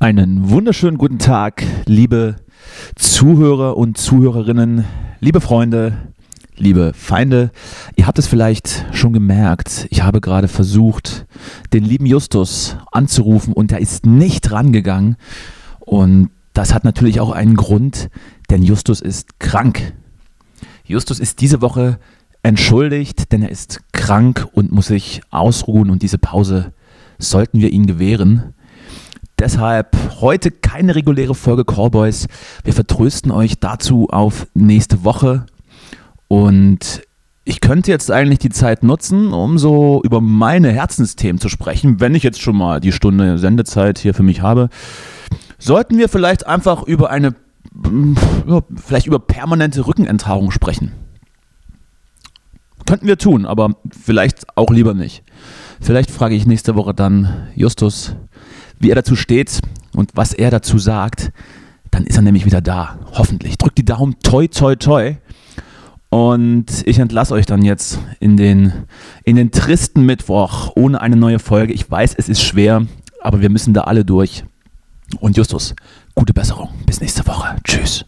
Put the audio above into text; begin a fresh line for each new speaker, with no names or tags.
Einen wunderschönen guten Tag, liebe Zuhörer und Zuhörerinnen, liebe Freunde, liebe Feinde. Ihr habt es vielleicht schon gemerkt, ich habe gerade versucht, den lieben Justus anzurufen und er ist nicht rangegangen. Und das hat natürlich auch einen Grund, denn Justus ist krank. Justus ist diese Woche entschuldigt, denn er ist krank und muss sich ausruhen und diese Pause sollten wir ihm gewähren. Deshalb heute keine reguläre Folge Callboys. Wir vertrösten euch dazu auf nächste Woche. Und ich könnte jetzt eigentlich die Zeit nutzen, um so über meine Herzensthemen zu sprechen, wenn ich jetzt schon mal die Stunde Sendezeit hier für mich habe. Sollten wir vielleicht einfach über eine, vielleicht über permanente Rückenenthaarung sprechen? Könnten wir tun, aber vielleicht auch lieber nicht. Vielleicht frage ich nächste Woche dann Justus, wie er dazu steht und was er dazu sagt, dann ist er nämlich wieder da. Hoffentlich. Drückt die Daumen, toi, toi, toi. Und ich entlasse euch dann jetzt in den, in den tristen Mittwoch ohne eine neue Folge. Ich weiß, es ist schwer, aber wir müssen da alle durch. Und Justus, gute Besserung. Bis nächste Woche. Tschüss.